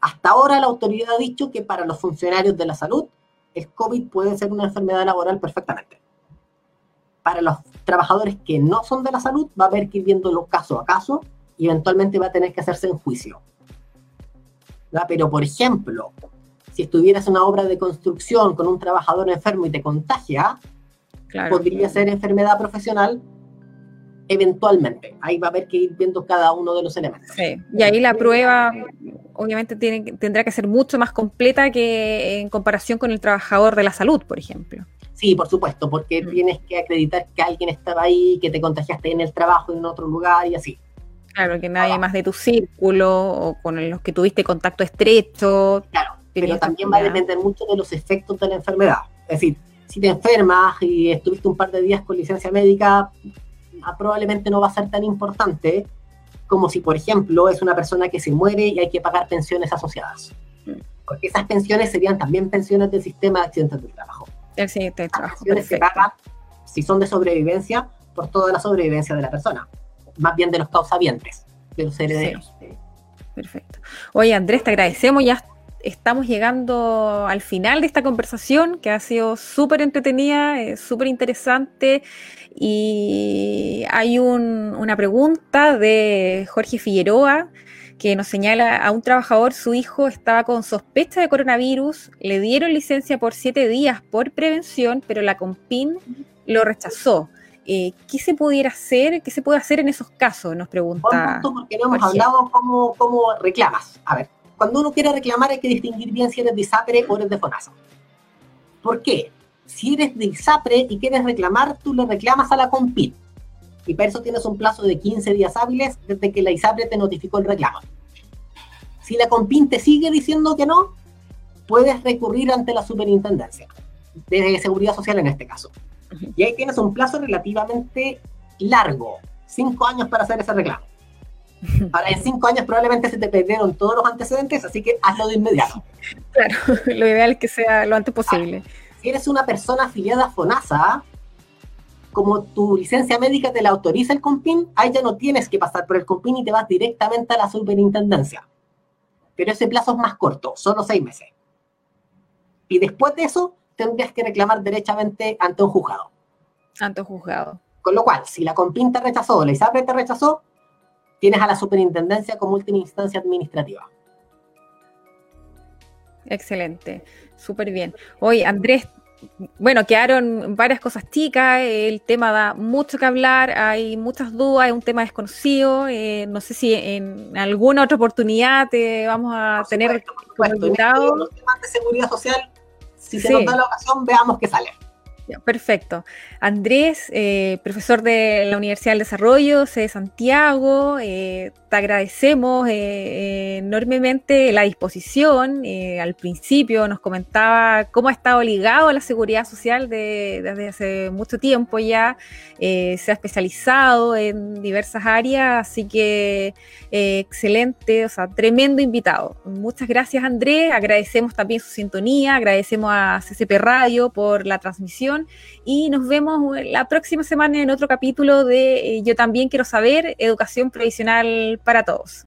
Hasta ahora la autoridad ha dicho que para los funcionarios de la salud, el COVID puede ser una enfermedad laboral perfectamente. Para los trabajadores que no son de la salud, va a haber que ir viéndolo caso a caso y eventualmente va a tener que hacerse en juicio. Pero, por ejemplo, si estuvieras en una obra de construcción con un trabajador enfermo y te contagia, podría ser enfermedad profesional eventualmente. Ahí va a haber que ir viendo cada uno de los elementos. Y ahí la prueba obviamente tiene, tendrá que ser mucho más completa que en comparación con el trabajador de la salud, por ejemplo. Sí, por supuesto, porque mm. tienes que acreditar que alguien estaba ahí, que te contagiaste en el trabajo en otro lugar y así. Claro, que nadie más de tu círculo o con los que tuviste contacto estrecho. Claro, pero también va a depender mucho de los efectos de la enfermedad. Es decir, si te enfermas y estuviste un par de días con licencia médica, ah, probablemente no va a ser tan importante como si, por ejemplo, es una persona que se muere y hay que pagar pensiones asociadas. Mm. Porque esas pensiones serían también pensiones del sistema de accidentes de trabajo de trabajo. se pagan Si son de sobrevivencia, por toda la sobrevivencia de la persona, más bien de los causavientes, de los herederos. Perfecto. Oye, Andrés, te agradecemos. Ya estamos llegando al final de esta conversación que ha sido súper entretenida, eh, súper interesante. Y hay una pregunta de Jorge Figueroa que nos señala a un trabajador, su hijo estaba con sospecha de coronavirus, le dieron licencia por siete días por prevención, pero la COMPIN lo rechazó. Eh, ¿Qué se pudiera hacer? ¿Qué se puede hacer en esos casos? Nos pregunta. porque no hemos hablado cómo, cómo reclamas. A ver, cuando uno quiere reclamar hay que distinguir bien si eres de ISAPRE o eres de FONASA. ¿Por qué? Si eres de ISAPRE y quieres reclamar, tú le reclamas a la COMPIT. Y para eso tienes un plazo de 15 días hábiles desde que la ISAPRE te notificó el reclamo. Si la COMPIN te sigue diciendo que no, puedes recurrir ante la superintendencia de seguridad social en este caso. Y ahí tienes un plazo relativamente largo, cinco años para hacer ese reclamo. Para en cinco años probablemente se te perdieron todos los antecedentes, así que hazlo de inmediato. Claro, lo ideal es que sea lo antes posible. si eres una persona afiliada a FONASA, como tu licencia médica te la autoriza el COMPIN, ahí ya no tienes que pasar por el COMPIN y te vas directamente a la superintendencia. Pero ese plazo es más corto, solo seis meses. Y después de eso, tendrías que reclamar derechamente ante un juzgado. Ante un juzgado. Con lo cual, si la COMPIN te rechazó o la ISAPRE te rechazó, tienes a la superintendencia como última instancia administrativa. Excelente, súper bien. Oye, Andrés, bueno, quedaron varias cosas chicas, el tema da mucho que hablar, hay muchas dudas, es un tema desconocido, eh, no sé si en alguna otra oportunidad te vamos a tener supuesto, invitado. Los temas de seguridad social, si se nos da la ocasión, veamos qué sale. Perfecto. Andrés, eh, profesor de la Universidad del Desarrollo de Santiago, eh, te agradecemos eh, enormemente la disposición. al principio nos comentaba cómo ha estado ligado a la seguridad social desde hace mucho tiempo ya. se ha especializado en diversas áreas, así que excelente, o sea, tremendo invitado. Muchas gracias, Andrés. Agradecemos también su sintonía, agradecemos a CCP Radio por la transmisión y nos vemos la próxima semana en otro capítulo de eh, Yo también quiero saber, educación provisional para todos.